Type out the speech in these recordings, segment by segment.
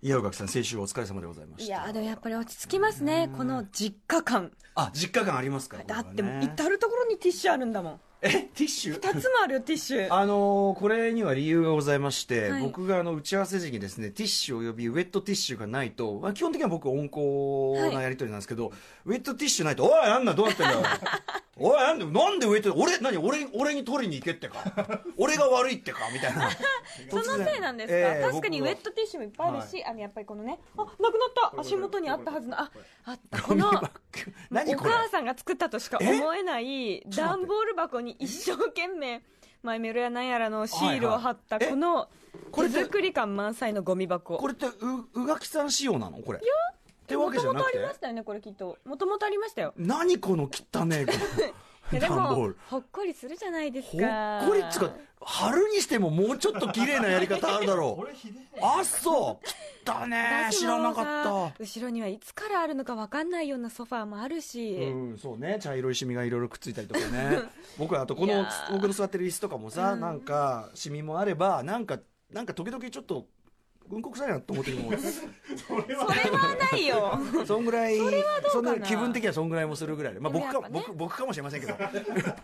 いや、さん、先週お疲れ様でございました。いやでもやっぱり落ち着きますねこの実家感。あ、実家感ありますか？だって至る所にティッシュあるんだもんえ、ティッシュ？2つもあるよティッシュ。あのーこれには理由がございまして、はい。僕があの打ち合わせ時にですねティッシュおよびウェットティッシュがないと、まあ、基本的には僕温厚なやり取りなんですけど、ウェットティッシュないと「おいなんだどうなってんだよ。おいなんでなんでウェット俺何俺俺に取りに行けってか？俺が悪いってか」みたいな。そのせいなんですか、ええ確かにウェットティッシュもいっぱいあるし、あのやっぱりこのねあなくなった足元にあったはずのああったこのおこれ？母さんが作ったとしか思えない段ボール箱に一生懸命マイメロやなんやらのシールを貼ったこの手作り感満載のゴミ箱。これってう宇垣さん仕様なの？これ。ってわもけじゃなくて？ともとありましたよねこれきっと。もともとありましたよ。何この汚ねいや でもル。ほっこりするじゃないですほかっこりっつうか春にしてももうちょっと綺麗なやり方あるだろう。あそう。だし 知らなかもっさ後ろにはいつからあるのか分かんないようなソファーもあるし、たうんそうね。茶色いシミがいろいろくっついたりとかね。僕はあとこの僕の座ってる椅子とかもさ、うん。なんかシミもあればなんかなんか時々ちょっとうんこ臭いなと思ってる それはないよ。そんぐらいそれはどうかな？気分的にはそんぐらいもするぐらいで、まあ、僕か、ね。僕僕かもしれませんけど。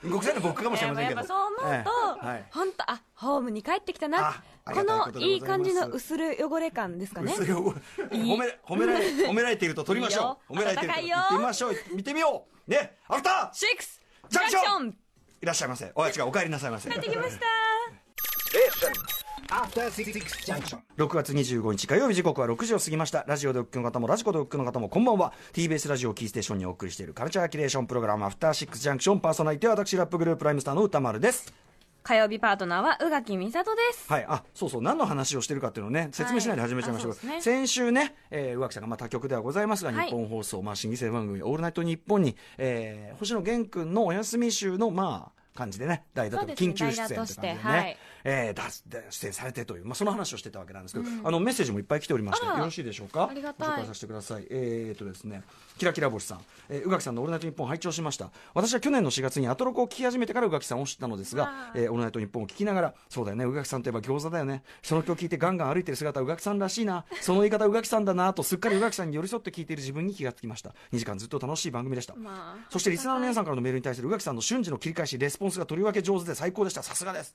うんこ臭いの僕かもしれませんけど。やっぱそう思うと、ええはい。本当あホームに帰ってきたな。このいい感じの薄る汚れ感ですかね。薄い汚れ。褒め褒められ 褒められていると取りましょう。いいよ。褒められていると。温かいよ。言ってみましょう。見てみようねアフターシックスジャンクション。ンいらっしゃいませ。おい違うお帰りなさいませ。帰ってきました。Junction. 6月25日火曜日時刻は6時を過ぎました。ラジオでお聞きの方もラジコでお聞きの方もこんばんは。TBS ラジオをキーステーションにお送りしているカルチャーキュレーションプログラムアフターシックスジャンクションパーソナリティは私ラップグループライムスターの歌丸です。火曜日パートナーは宇垣美里です。はい、あそうそう。何の話をしてるかっていうのをね説明しないで始めちゃいましたけど、あそうですね。先週ね、えー、宇垣さんがまあ他局ではございますが、はい。日本放送、まあ、新規制番組「オールナイトニッポンに」えー星野源君のお休み週のまあ感じでね代打と緊急出演という感じでね、代打としてはい。えー出演されてという、まあ、その話をしてたわけなんですけど、あのメッセージもいっぱい来ておりましてよろしいでしょうか？ありがたい。ご紹介させてください。えー、っとですねキラキラ星さん、えー、宇垣さんの「オールナイトニッポン」拝聴しました。私は去年の4月にアトロクを聞き始めてから宇垣さんを知ったのですがあ、えー、オールナイトニッポンを聞きながらそうだよね宇垣さんといえば餃子だよね。その曲聞いてガンガン歩いてる姿宇垣さんらしいな。その言い方宇垣さんだなとすっかり宇垣さんに寄り添って聞いている自分に気がつきました2時間ずっと楽しい番組でした、まあそしてリスナーの皆さんからのメールに対する宇垣さんの瞬時の切り返しレスポンスがとりわけ上手で最高でした。さすがです。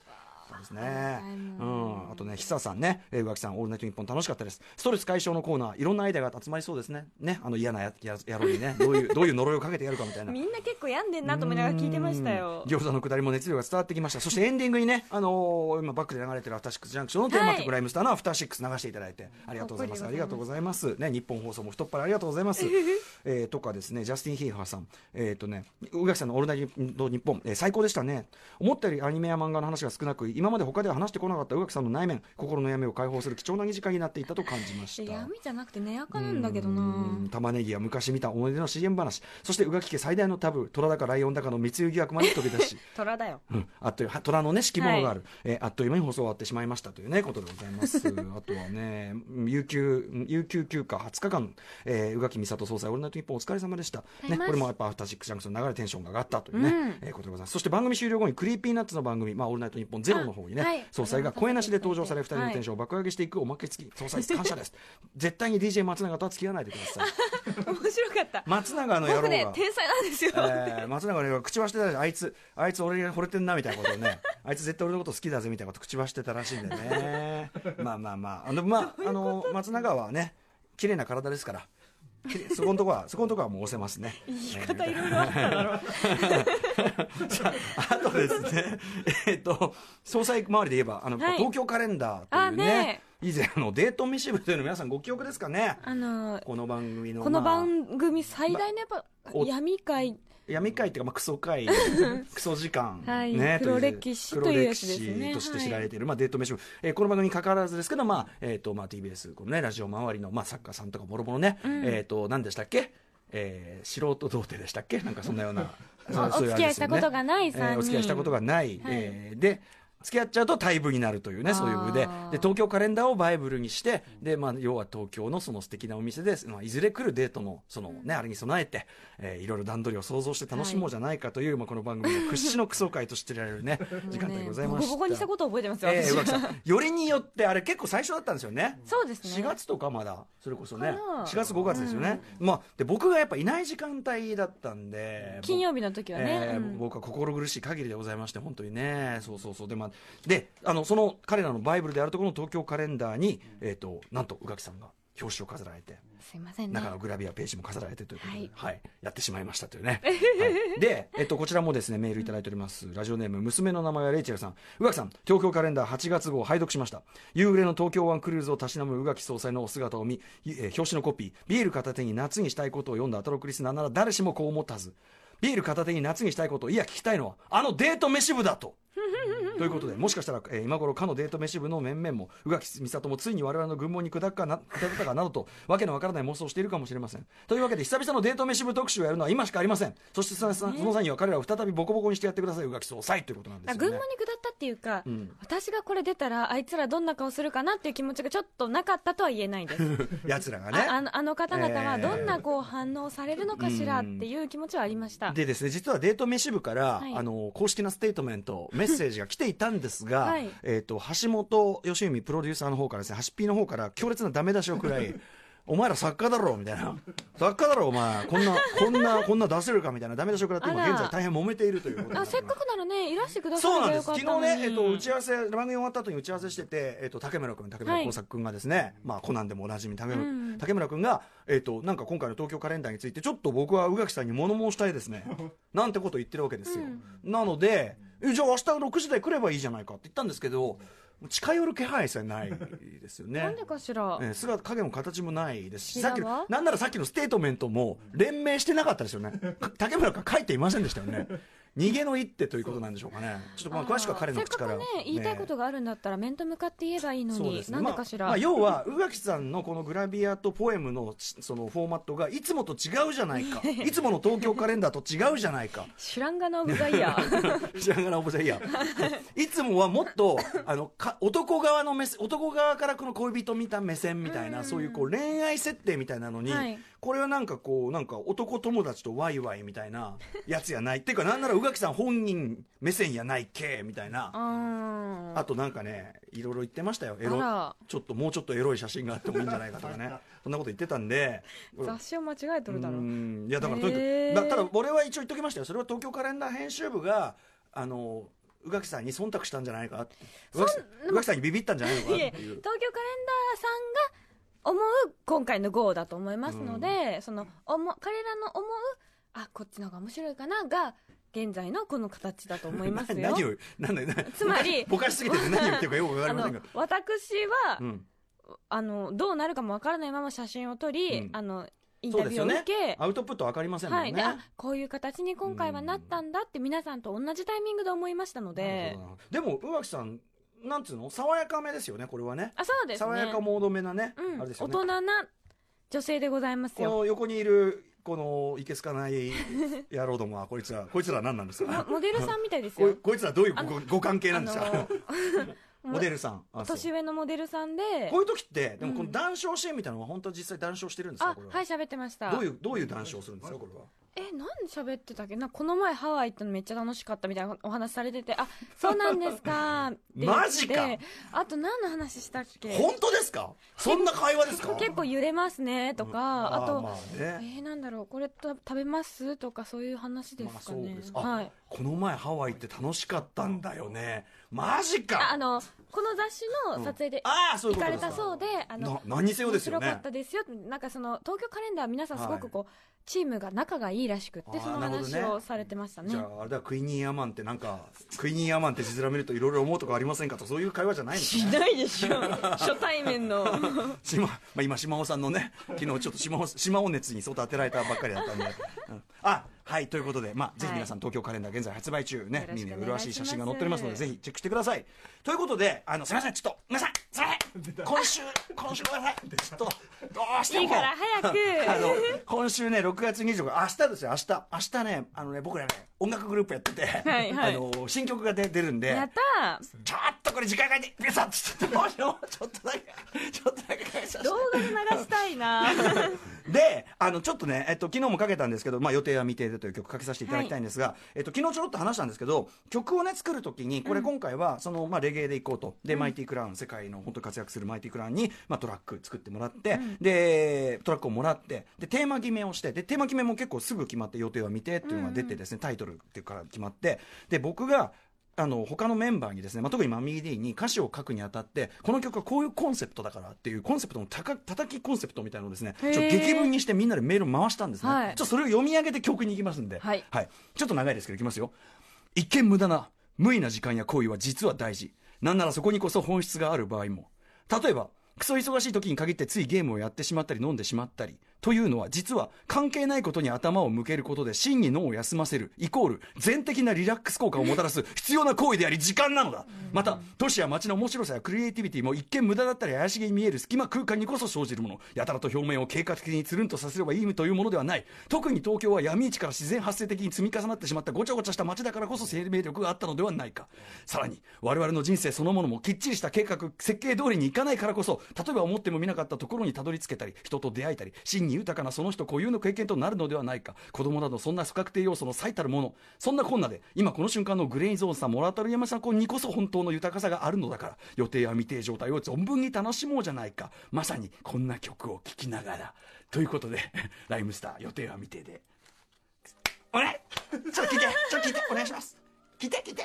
そうですね。うん。あとね、久さんね、えー、宇垣さん、オールナイトニッポン楽しかったです。ストレス解消のコーナー、いろんなアイデアが集まりそうですね。ね、あの嫌なやや野郎にね、どういう、どういう呪いをかけてやるかみたいな。みんな結構病んでんなと思いながら聞いてましたようん餃子のくだりも熱量が伝わってきました。そしてエンディングにね、あのー今バックで流れてるアフターシックスジャンクションのテーマ曲、はいライムスターのアフターシックス流していただいて、ありがとうございます。ありがとうございます。ね、日本放送も太っ腹ありがとうございます。えー、とかですね、ジャスティン・ヒーハーさん、えっ、とね、宇垣さんのオールナイトニッポン、えー最高でしたね。思ったよりアニメや漫画の話が少なく、今まで他では話してこなかった宇垣さんの内面、心の闇を解放する貴重な2時間になっていたと感じました。闇じゃなくて寝やかなんだけどうなん玉ねぎや昔見た思い出の CM 話。そして宇垣家最大のタブー虎だかライオンだかの密輸疑惑まで飛び出し。虎だよ。うん、あっというは虎のね敷物がある、えーあっという間に放送終わってしまいましたというねことでございます。あとはね有給有給休暇20日間、えー、宇垣美里総裁オールナイトニッポンお疲れ様でした、ね、これもやっぱアフターシックスジャンクションの流れテンションが上がったというね、うん。えーことでございます。そして番組終了後にクリーピーナッツの番組、まあ、オールナイトニッポンゼロの方にね、あはい。総裁が声なしで登場され2人のテンションを爆上げしていくおまけ付き総裁感謝です。絶対に DJ 松永とは付き合わないでください。面白かった。松永の野郎が僕ね天才なんですよ、えー松永の口走ってたあいつあいつ俺に惚れてんなみたいなことをね あいつ絶対俺のこと好きだぜみたいなこと口走ってたらしいんでね。まあまあまあ。あのまああの松永はね綺麗な体ですからきそこのとこはそこのとこはもう押せますね。言い方いろいろあっただろう。さああとですねえっと総裁周りで言えばあの、はい。東京カレンダーというね以前のデートミシブというの皆さんご記憶ですかね？あのこの番組のこのまあ番組最大のやっぱお闇界闇会っていうか、まあ、クソ会。クソ時間、はい。ね、黒歴史というやつですね。黒歴史として知られてい。る、まあ、デート飯、えーこの番組に関わらずですけど、まあえーとまあ、TBS この、ね、ラジオ周りの、まあ、作家さんとかもろもろね、えー、と何でしたっけ？えー素人童貞でしたっけ？なんかそんなようなそういうお付き合いしたことがない三人。えーお付き合いしたことがない、えーで付き合っちゃうと退部になるというね、そういう部で、で、東京カレンダーをバイブルにして、で、まあ、要は東京のその素敵なお店で、まあ、いずれ来るデートの、そのね、あれに備えて、えーいろいろ段取りを想像して楽しもうじゃないかという、まあ、この番組の 屈指のクソ会としてられるね、時間帯でございました。ボコボコにしたことを覚えてますよ、私。えー、よりによって、あれ結構最初だったんですよね。そうですね。4月とかまだそれこそね。かな。4月5月ですよね、まあで僕がやっぱいない時間帯だったんで金曜日の時はね、えーうん。僕は心苦しい限りでございまして本当にね。そうそうそう。で,、まあ、であのその彼らのバイブルであるところの東京カレンダーに、えー、となんと宇垣さんが表紙を飾られてすいませんね。中のグラビアページも飾られてということで、ははい。いやってしまいましたというね、はい。で、えっと、こちらもですねメールいただいております。ラジオネーム娘の名前はレイチェルさん。宇垣さん東京カレンダー8月号を拝読しました。夕暮れの東京湾クルーズをたしなむ宇垣総裁のお姿を見、えー表紙のコピー。ビール片手に夏にしたいことを読んだアトロクリスナーなら誰しもこう思ったはず。ビール片手に夏にしたいことをいや聞きたいのはあのデート飯部だとということで、もしかしたら、えー今頃、かのデート飯部の面々も、宇垣美里もついに我々の軍門に下ったかな下ったかなどと、わけのわからない妄想をしているかもしれません。というわけで、久々のデート飯部特集をやるのは今しかありません。そしてその、その際には彼らを再びボコボコにしてやってください、宇垣総裁ということなんですよ、ね。あ群馬に下ったっていうか、ん私がこれ出たらあいつらどんな顔するかなっていう気持ちがちょっとなかったとは言えないです 奴らがね。ああのあの方々はえーどんなこう反応されるのかしらっていう気持ちはありました、でですね、実はデート飯部から、はいあの、公式なステートメント、メッセージが来ていたんですが、はいえっ、と、橋本義文プロデューサーの方からですね、橋 P の方から強烈なダメ出しを食らい、お前ら作家だろみたいな。作家だろお前。こんな、こんな、こんな出せるかみたいなダメ出しを食らって、今現在大変揉めているということであせっかくならねいらしてくださそうなんです。昨日ね、えっと、打ち合わせ、番組終わった後に打ち合わせしてて、えっと、竹村君、竹村はい耕作君がですね、まあ、コナンでもおなじみ、竹村,、うん竹村君が、えっと、なんか今回の東京カレンダーについて、ちょっと僕は宇垣さんに物申したいですね。なんてことを言ってるわけですよ。なので、えじゃあ明日の6時台来ればいいじゃないかって言ったんですけど、近寄る気配さえないですよね。なんでかしら、えー姿影も形もないですしさっきなんならさっきのステートメントも連名してなかったですよね。か竹村君は書いていませんでしたよね逃げの一手ということなんでしょうかね。ちょっとまあ詳しくは彼の口から。ね言いたいことがあるんだったら面と向かって言えばいいのに、なんでかしら、まあまあ要は宇垣さんのこのグラビアとポエムのちそのフォーマットがいつもと違うじゃないか。いつもの東京カレンダーと違うじゃないか。シュランガのオブザイヤー。知らんがなオブザイヤー。いつもはもっとあのか男側の目線男側からこの恋人見た目線みたいな、そういうこう恋愛設定みたいなのに、はい。これはなんかこうなんか男友達とワイワイみたいなやつやない。っていうかなんなら宇垣さん本人目線やないけみたいな。ああとなんかねいろいろ言ってましたよ。エロ。ちょっともうちょっとエロい写真があってもいいんじゃないかとかね。そんなこと言ってたんで。雑誌を間違えとるだろ。ううん。いやだからとにかく、ただ俺は一応言っときましたよ。それは東京カレンダー編集部があの宇垣さんに忖度したんじゃないか宇垣さんにビビったんじゃないのかっていう。東京カレンダーさんが思う今回の GO だと思いますので、その思彼らの思うあこっちの方が面白いかなが現在のこの形だと思いますよ。な 何をなんだよ。なつまりぼかしすぎてて 何を言ってるかよくわかりませんが私は、うん。あのどうなるかもわからないまま写真を撮り、うん。あのインタビューを受け、アウトプットわかりませんもんね、はい、こういう形に今回はなったんだって皆さんと同じタイミングで思いましたので、でも宇垣さんなんつうの？爽やかめですよねこれはね。あそうですね。爽やかモードめなね、うん。あれですよね。大人な女性でございますよ。この横にいるこのいけすかない野郎どもはこいつら こいつら何なんですか？モモデルさんみたいですこよ。い こいつらどういうごご関係なんですか、モデルさん。年上のモデルさんでこういう時ってでもこうん。の談笑シーンみたいなのは本当は実際談笑してるんですか？あこれは、はい喋ってました。どういうどういう談笑をするんですか？これはえ何喋ってたっけ？なこの前ハワイ行ったのめっちゃ楽しかったみたいなお話されててあそうなんですか？マジか？あと何の話したっけ？本当ですか？そんな会話ですか？結構揺れますねとか、あと、まあえなんだろう？これと食べます？とかそういう話ですかね、はい。この前ハワイって楽しかったんだよね。マジか！ああのこの雑誌の撮影で行かれたそうで、あのな何にせよですよね。面白かったですよなんかその東京カレンダー皆さんすごくこう、チームが仲がいいらしくってその話をされてましたね。じゃああれだクイニーアマンってなんかクイニーアマンって字面見るといろいろ思うとこありませんかと。そういう会話じゃないんですしねないでしょ。初対面の。島、まあ、今島尾さんのね昨日ちょっと島尾島尾熱に相当当てられたばっかりだったんで、うん。あはいということで、まあ、ぜひ皆さん東京カレンダー現在発売中ね。見に麗しい写真が載っておりますのでぜひチェックしてください。ということであのすみませんちょっと皆さんすみません。今週今週ごめんなさいちょっとどうしても。いいから早く。あの今週ね6月25日明日ですよ明日。明日ねあのね僕らね音楽グループやってて、はいはい。あの新曲が出出るんでやったちょっとこれ時間かけて皆さんちょっとどうしよう。ちょっとだけちょっとだけ動画で流したいな であのちょっとね、えっと、昨日もかけたんですけど、まあ、予定は未定でという曲かけさせていただきたいんですが、えっと、昨日ちょろっと話したんですけど曲をね作るときにこれ今回はその、まあ、レゲエでいこうと。で、マイティクラウン世界の本当に活躍するマイティクラウンに、まあ、トラック作ってもらって、でトラックをもらってでテーマ決めをしてでテーマ決めも結構すぐ決まって予定は未定っていうのが出てですね、タイトルっていうから決まってで僕があの他のメンバーにですね、まあ、特にマミー D に歌詞を書くにあたってこの曲はこういうコンセプトだからっていうコンセプトのたか叩きコンセプトみたいなのをですねちょっと文にしてみんなでメールを回したんですね、はい。ちょっとそれを読み上げて曲に行きますんで、はい。ちょっと長いですけどいきますよ。一見無駄な無意な時間や行為は実は大事。なんならそこにこそ本質がある場合も。例えばクソ忙しい時に限ってついゲームをやってしまったり飲んでしまったりというのは実は関係ないことに頭を向けることで真に脳を休ませるイコール全的なリラックス効果をもたらす必要な行為であり時間なのだ。また都市や街の面白さやクリエイティビティも一見無駄だったり怪しげに見える隙間空間にこそ生じるもの。やたらと表面を計画的につるんとさせればいいというものではない。特に東京は闇市から自然発生的に積み重なってしまったごちゃごちゃした街だからこそ生命力があったのではないか。さらに我々の人生そのものもきっちりした計画設計通りにいかないからこそ例えば思ってもみなかったところにたどり着けたり人と出会えたり真に豊かなその人固有の経験となるのではないか。子供などそんな不確定要素の最たるもの。そんなこんなで今この瞬間のグレイゾーンさんモラトリアムさんにこそ本当の豊かさがあるのだから。予定や未定状態を存分に楽しもうじゃないか。まさにこんな曲を聴きながら。ということで ライムスター予定は未定で。お願いちょっと聞いてちょっと聞いてお願いします。聞いて聞いて。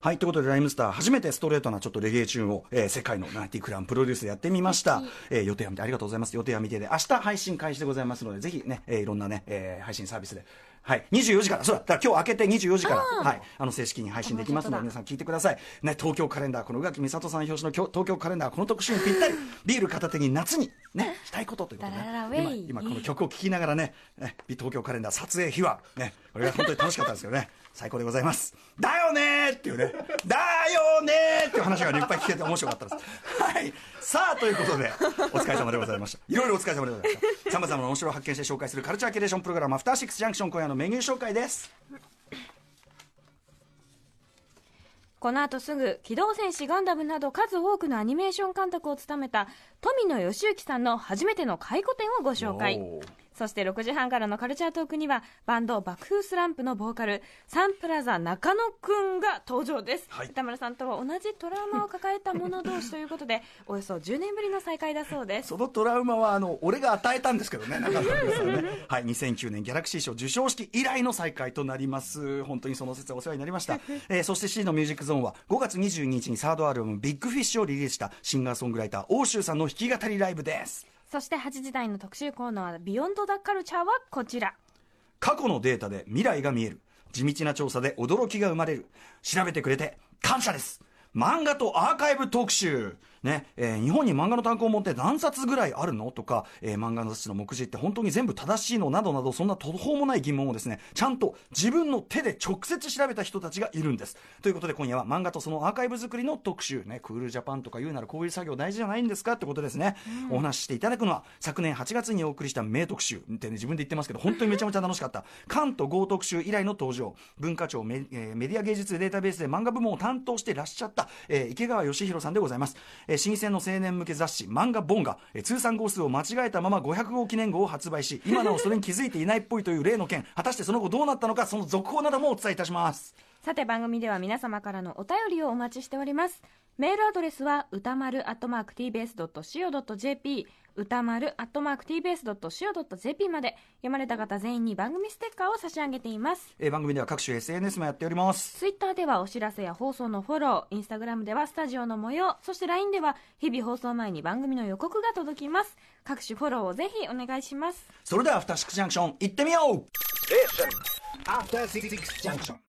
はい、ということで、ライムスター、初めてストレートなちょっとレゲエチューンを、えー世界のナイティクラウンプロデュースでやってみました。えー予定は見て、ありがとうございます。予定は見てで、明日配信開始でございますので、ぜひね、えーいろんなね、えー配信サービスで、はい、24時から、そうだ、だから今日明けて24時から、はい、あの、正式に配信できますので、あ皆さん聞いてください。ね、東京カレンダー、この宇垣美里さん表紙の東京カレンダー、この特集にぴったり、ビール片手に夏に、ね、したいことということで、ダラララウ今今この曲を聴きながらね、ね、東京カレンダー撮影秘話、ね、これが本当に楽しかったんですけどね、最高でございます。だよねーっていうね、だよねーっていう話がねいっぱい聞けて面白かったです。はい。さあ、ということで、お疲れ様でございました。いろいろお疲れ様でございました。様々な面白を発見して紹介するカルチャーキュレーションプログラム、アフターシックスジャンクション今夜のメニュー紹介です。この後すぐ「機動戦士ガンダム」など数多くのアニメーション監督を務めた富野義行さんの初めての回顧展をご紹介そして6時半からのカルチャートークにはバンド爆風スランプのボーカルサンプラザ中野くんが登場です、はい歌丸さんとは同じトラウマを抱えた者同士ということで およそ10年ぶりの再会だそうですそのトラウマはあの俺が与えたんですけどね、なかったんね。はい、2009年ギャラクシー賞授賞式以来の再会となります。本当にその説はお世話になりました。えーそして C のミュージックゾーンは5月22日にサードアルバムビッグフィッシュをリリースしたシンガーソングライター欧州さんの弾き語りライブです。そして8時台の特集コーナー「ビヨンド・ダ・カルチャー」はこちら。過去のデータで未来が見える。地道な調査で驚きが生まれる。調べてくれて感謝です。漫画とアーカイブ特集。ねえー日本に漫画の単行本って何冊ぐらいあるの？とか、えー漫画の雑誌の目次って本当に全部正しいの？などなどそんな途方もない疑問をですねちゃんと自分の手で直接調べた人たちがいるんです。ということで今夜は漫画とそのアーカイブ作りの特集。ねクールジャパンとか言うならこういう作業大事じゃないんですか？ってことですね、お話ししていただくのは昨年8月にお送りした名特集。ってね自分で言ってますけど本当にめちゃめちゃ楽しかった。関と豪特集以来の登場。文化庁メ,、えーメディア芸術データベースで漫画部門を担当してらっしゃった、えー池川義弘さんでございます、えー、新鮮の青年向け雑誌漫画ボンが、え通算号数を間違えたまま500号記念号を発売し今なおそれに気づいていないっぽいという例の件果たしてその後どうなったのかその続報などもお伝えいたします。さて番組では皆様からのお便りをお待ちしております。メールアドレスは歌丸 @tbs.co.jp 歌丸 @tbs.co.jp まで読まれた方全員に番組ステッカーを差し上げています。えー番組では各種 SNS もやっております。ツイッターではお知らせや放送のフォローインスタグラムではスタジオの模様そして LINE では日々放送前に番組の予告が届きます。各種フォローをぜひお願いします。それではアフターシックスジャンクション行ってみよう。After Six Junction.